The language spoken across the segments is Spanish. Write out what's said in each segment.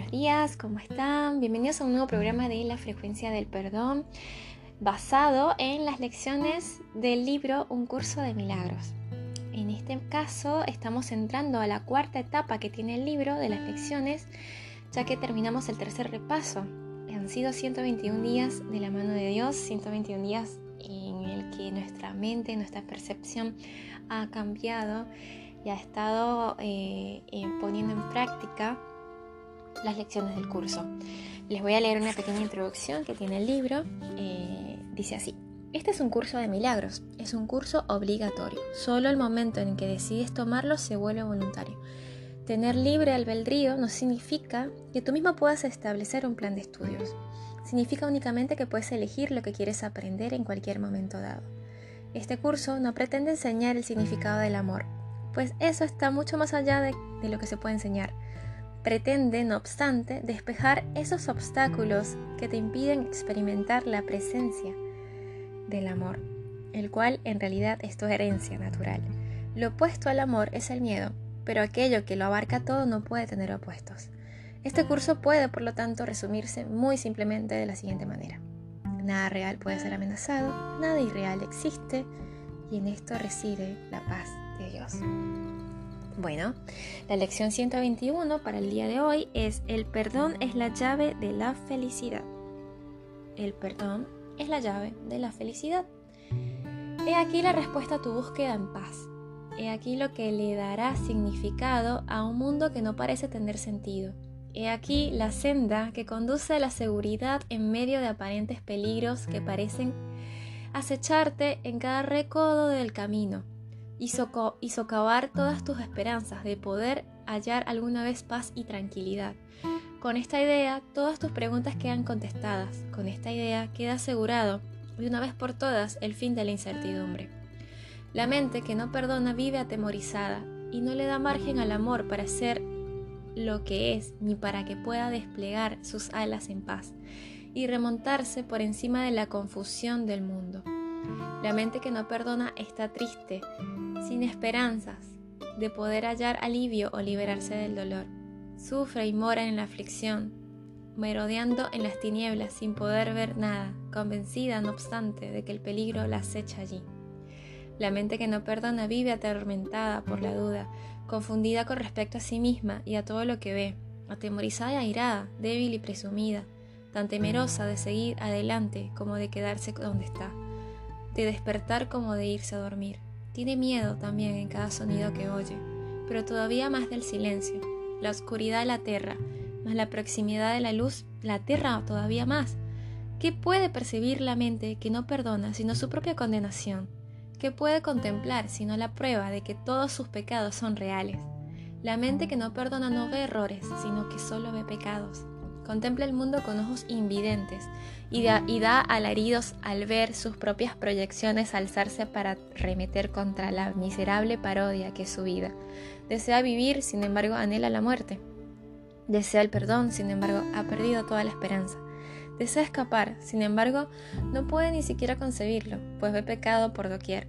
buenos días, ¿cómo están? Bienvenidos a un nuevo programa de la frecuencia del perdón basado en las lecciones del libro Un curso de milagros. En este caso estamos entrando a la cuarta etapa que tiene el libro de las lecciones, ya que terminamos el tercer repaso. Han sido 121 días de la mano de Dios, 121 días en el que nuestra mente, nuestra percepción ha cambiado y ha estado eh, eh, poniendo en práctica las lecciones del curso. Les voy a leer una pequeña introducción que tiene el libro. Eh, dice así. Este es un curso de milagros, es un curso obligatorio. Solo el momento en que decides tomarlo se vuelve voluntario. Tener libre albedrío no significa que tú mismo puedas establecer un plan de estudios. Significa únicamente que puedes elegir lo que quieres aprender en cualquier momento dado. Este curso no pretende enseñar el significado del amor, pues eso está mucho más allá de, de lo que se puede enseñar pretende, no obstante, despejar esos obstáculos que te impiden experimentar la presencia del amor, el cual en realidad es tu herencia natural. Lo opuesto al amor es el miedo, pero aquello que lo abarca todo no puede tener opuestos. Este curso puede, por lo tanto, resumirse muy simplemente de la siguiente manera. Nada real puede ser amenazado, nada irreal existe, y en esto reside la paz de Dios. Bueno, la lección 121 para el día de hoy es el perdón es la llave de la felicidad. El perdón es la llave de la felicidad. He aquí la respuesta a tu búsqueda en paz. He aquí lo que le dará significado a un mundo que no parece tener sentido. He aquí la senda que conduce a la seguridad en medio de aparentes peligros que parecen acecharte en cada recodo del camino y, socavar todas tus esperanzas de poder hallar alguna vez paz y tranquilidad. Con esta idea, todas tus preguntas quedan contestadas. Con esta idea queda asegurado de una vez por todas el fin de la incertidumbre. La mente que no perdona vive atemorizada y no le da margen al amor para ser lo que es ni para que pueda desplegar sus alas en paz y remontarse por encima de la confusión del mundo. La mente que no perdona está triste, sin esperanzas de poder hallar alivio o liberarse del dolor. Sufre y mora en la aflicción, merodeando en las tinieblas sin poder ver nada, convencida, no obstante, de que el peligro la acecha allí. La mente que no perdona vive atormentada por la duda, confundida con respecto a sí misma y a todo lo que ve, atemorizada y airada, débil y presumida, tan temerosa de seguir adelante como de quedarse donde está de despertar como de irse a dormir. Tiene miedo también en cada sonido que oye, pero todavía más del silencio. La oscuridad la aterra, más la proximidad de la luz la aterra todavía más. ¿Qué puede percibir la mente que no perdona sino su propia condenación? ¿Qué puede contemplar sino la prueba de que todos sus pecados son reales? La mente que no perdona no ve errores, sino que solo ve pecados. Contempla el mundo con ojos invidentes y da, y da alaridos al ver sus propias proyecciones alzarse para remeter contra la miserable parodia que es su vida. Desea vivir, sin embargo, anhela la muerte. Desea el perdón, sin embargo, ha perdido toda la esperanza. Desea escapar, sin embargo, no puede ni siquiera concebirlo, pues ve pecado por doquier.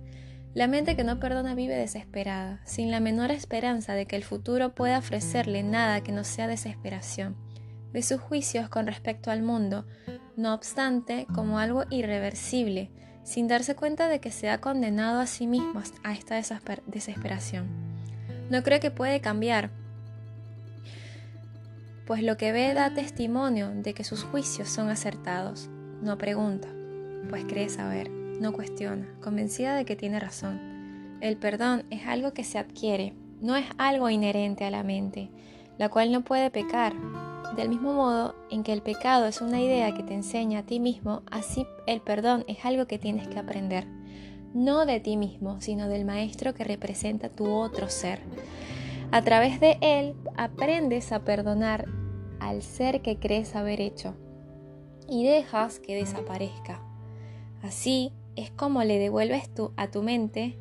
La mente que no perdona vive desesperada, sin la menor esperanza de que el futuro pueda ofrecerle nada que no sea desesperación de sus juicios con respecto al mundo, no obstante, como algo irreversible, sin darse cuenta de que se ha condenado a sí mismo a esta desesperación. No cree que puede cambiar, pues lo que ve da testimonio de que sus juicios son acertados. No pregunta, pues cree saber, no cuestiona, convencida de que tiene razón. El perdón es algo que se adquiere, no es algo inherente a la mente, la cual no puede pecar, del mismo modo en que el pecado es una idea que te enseña a ti mismo, así el perdón es algo que tienes que aprender, no de ti mismo, sino del maestro que representa tu otro ser. A través de él aprendes a perdonar al ser que crees haber hecho y dejas que desaparezca. Así es como le devuelves tú a tu mente,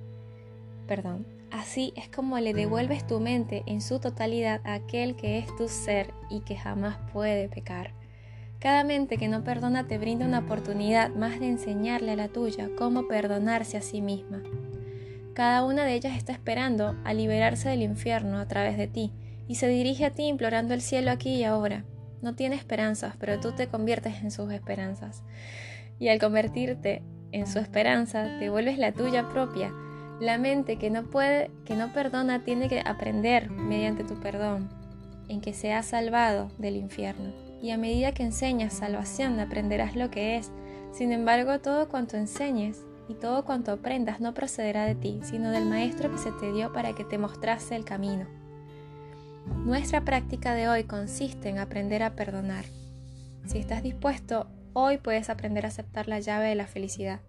perdón, Así es como le devuelves tu mente en su totalidad a aquel que es tu ser y que jamás puede pecar. Cada mente que no perdona te brinda una oportunidad más de enseñarle a la tuya cómo perdonarse a sí misma. Cada una de ellas está esperando a liberarse del infierno a través de ti y se dirige a ti implorando el cielo aquí y ahora. no tiene esperanzas, pero tú te conviertes en sus esperanzas. Y al convertirte en su esperanza, te vuelves la tuya propia. La mente que no puede, que no perdona, tiene que aprender mediante tu perdón, en que se ha salvado del infierno. Y a medida que enseñas salvación, aprenderás lo que es. Sin embargo, todo cuanto enseñes y todo cuanto aprendas no procederá de ti, sino del Maestro que se te dio para que te mostrase el camino. Nuestra práctica de hoy consiste en aprender a perdonar. Si estás dispuesto, hoy puedes aprender a aceptar la llave de la felicidad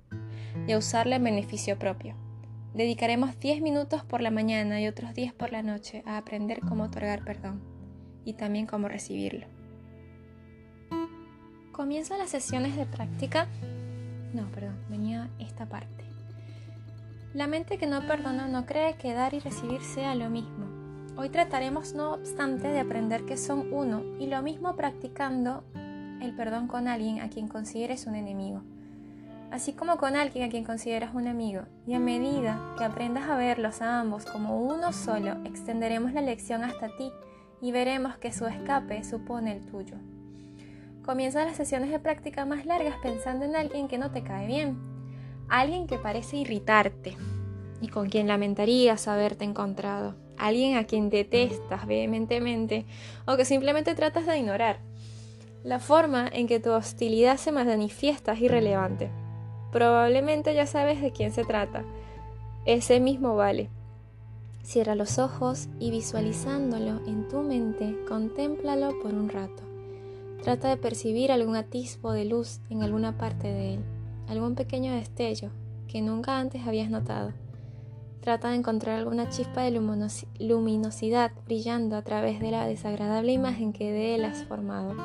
y a usarla en beneficio propio. Dedicaremos 10 minutos por la mañana y otros 10 por la noche a aprender cómo otorgar perdón y también cómo recibirlo. Comienza las sesiones de práctica. No, perdón, venía esta parte. La mente que no perdona no cree que dar y recibir sea lo mismo. Hoy trataremos, no obstante, de aprender que son uno y lo mismo practicando el perdón con alguien a quien consideres un enemigo, así como con alguien a quien consideras un amigo. Y a medida que aprendas a verlos a ambos como uno solo, extenderemos la lección hasta ti y veremos que su escape supone el tuyo. Comienza las sesiones de práctica más largas pensando en alguien que no te cae bien, alguien que parece irritarte y con quien lamentarías haberte encontrado alguien a quien detestas vehementemente o que simplemente tratas de ignorar. La forma en que tu hostilidad se manifiesta es irrelevante. Probablemente ya sabes de quién se trata. Ese mismo vale. Cierra los ojos y visualizándolo en tu mente, contémplalo por un rato. Trata de percibir algún atisbo de luz en alguna parte de él, algún pequeño destello que nunca antes habías notado. Trata de encontrar alguna chispa de luminosidad brillando a través de la desagradable imagen que de él has formado.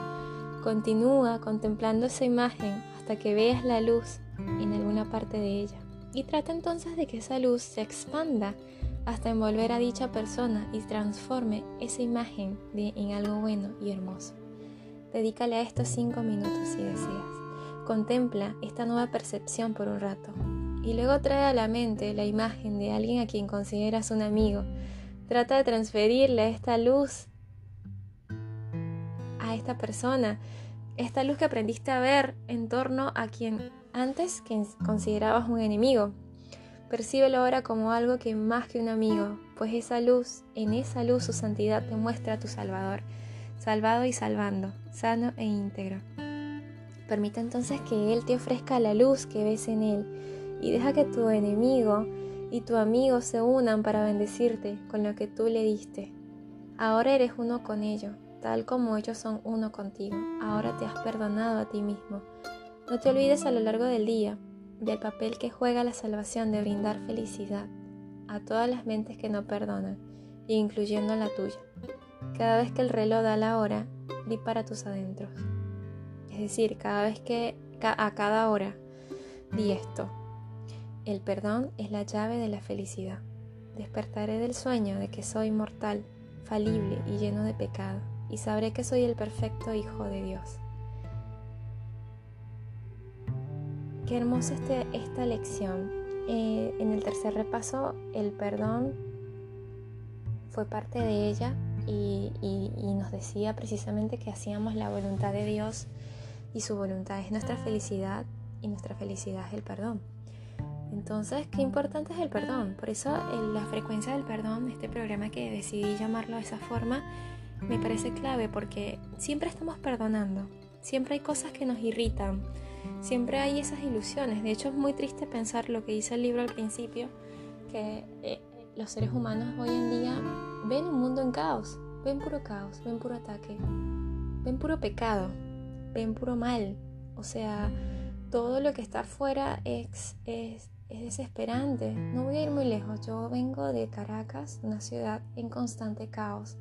Continúa contemplando esa imagen hasta que veas la luz en alguna parte de ella. Y trata entonces de que esa luz se expanda hasta envolver a dicha persona y transforme esa imagen en algo bueno y hermoso. Dedícale a estos cinco minutos si deseas. Contempla esta nueva percepción por un rato y luego trae a la mente la imagen de alguien a quien consideras un amigo. Trata de transferirle esta luz a esta persona, esta luz que aprendiste a ver en torno a quien antes que considerabas un enemigo. Percíbelo ahora como algo que más que un amigo, pues esa luz, en esa luz su santidad te muestra a tu Salvador, salvado y salvando, sano e íntegro. Permite entonces que Él te ofrezca la luz que ves en Él y deja que tu enemigo y tu amigo se unan para bendecirte con lo que tú le diste. Ahora eres uno con ellos, tal como ellos son uno contigo. Ahora te has perdonado a ti mismo. No te olvides a lo largo del día del papel que juega la salvación de brindar felicidad a todas las mentes que no perdonan, incluyendo la tuya. Cada vez que el reloj da la hora, di para tus adentros. Es decir, cada vez que a cada hora, di esto. El perdón es la llave de la felicidad. Despertaré del sueño de que soy mortal, falible y lleno de pecado, y sabré que soy el perfecto Hijo de Dios. Qué hermosa este, esta lección. Eh, en el tercer repaso, el perdón fue parte de ella y nos decía precisamente que hacíamos la voluntad de Dios y su voluntad es nuestra felicidad y nuestra felicidad es el perdón. Entonces, qué importante es el perdón. Por eso la frecuencia del perdón, este programa que decidí llamarlo de esa forma, me parece clave porque siempre estamos perdonando. Siempre hay cosas que nos irritan. Siempre hay esas ilusiones. De hecho, es muy triste pensar lo que dice el libro al principio, que eh, los seres humanos hoy en día ven un mundo en caos. Ven puro caos, ven puro ataque, ven puro pecado, ven puro mal. O sea, todo lo que está afuera es, es es desesperante. No voy a ir muy lejos. Yo vengo de Caracas, una ciudad en constante caos.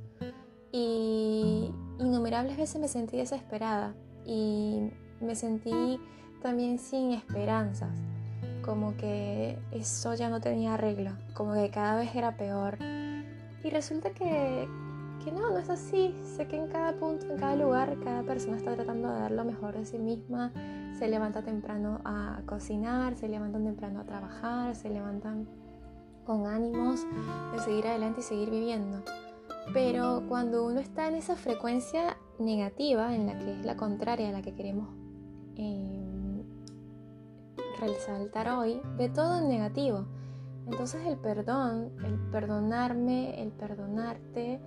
Y innumerables veces me sentí desesperada y me sentí también sin esperanzas. Como que eso ya no tenía arreglo, como que cada vez era peor. Y resulta que, que no, no es así. Sé que en cada punto, en cada lugar, cada persona está tratando de dar lo mejor de sí misma se levanta temprano a cocinar, se levantan temprano a trabajar, se levantan con ánimos de seguir adelante y seguir viviendo. Pero cuando uno está en esa frecuencia negativa, en la que es la contraria a la que queremos em, resaltar hoy, ve todo en negativo. Entonces el perdón, el perdonarme, el perdonarte,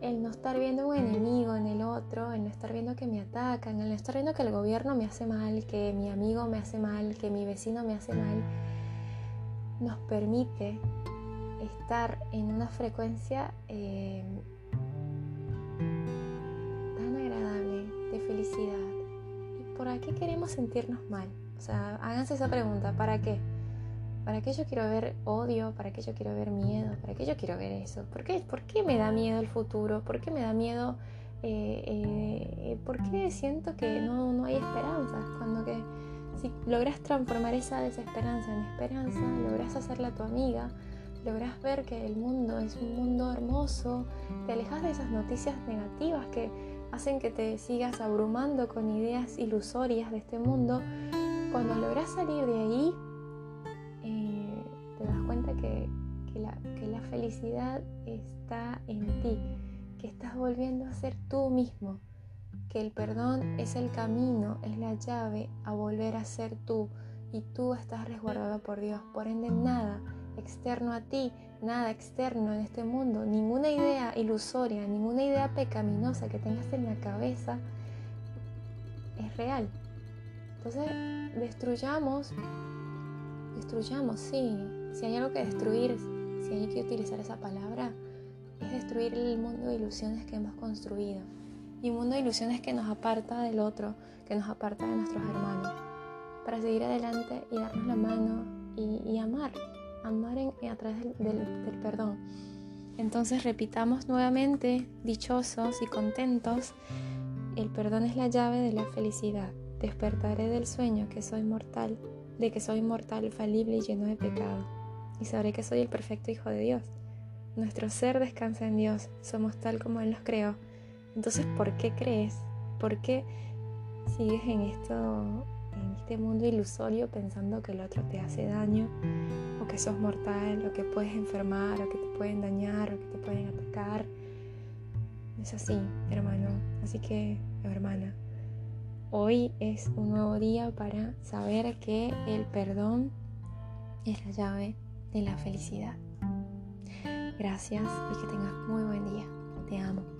el no estar viendo un enemigo en el otro, el no estar viendo que me atacan, el no estar viendo que el gobierno me hace mal, que mi amigo me hace mal, que mi vecino me hace mal, nos permite estar en una frecuencia eh, tan agradable de felicidad. ¿Y por qué queremos sentirnos mal? O sea, háganse esa pregunta, ¿para qué? ¿Para qué yo quiero ver odio? ¿Para qué yo quiero ver miedo? ¿Para qué yo quiero ver eso? ¿Por qué, ¿Por qué me da miedo el futuro? ¿Por qué me da miedo? Eh, eh, ¿Por qué siento que no, no hay esperanza? Cuando que si logras transformar esa desesperanza en esperanza, logras hacerla tu amiga, logras ver que el mundo es un mundo hermoso, te alejas de esas noticias negativas que hacen que te sigas abrumando con ideas ilusorias de este mundo, cuando logras salir de ahí, eh, te das cuenta que, la, que la felicidad está en ti, que estás volviendo a ser tú mismo que el perdón es el camino, es la llave a volver a ser tú y tú estás resguardado por Dios. Por ende, nada externo a ti, nada externo en este mundo, ninguna idea ilusoria, ninguna idea pecaminosa que tengas en la cabeza es real. Entonces, destruyamos, destruyamos, sí. Si hay algo que destruir, si hay que utilizar esa palabra, es destruir el mundo de ilusiones que hemos construido y un mundo de ilusiones que nos aparta del otro, que nos aparta de nuestros hermanos, para seguir adelante y darnos la mano y, amar, amar a través del, del perdón. Entonces repitamos nuevamente, dichosos y contentos, el perdón es la llave de la felicidad. Despertaré del sueño que soy mortal, de que soy mortal, falible y lleno de pecado. Y sabré que soy el perfecto Hijo de Dios. Nuestro ser descansa en Dios, somos tal como Él nos creó entonces, ¿por qué crees? ¿Por qué sigues en esto, en este mundo ilusorio pensando que el otro te hace daño o que sos mortal o que puedes enfermar o que te pueden dañar o que te pueden atacar? Es así, hermano. Así que, hermana, hoy es un nuevo día para saber que el perdón es la llave de la felicidad. Gracias y que tengas muy buen día. Te amo.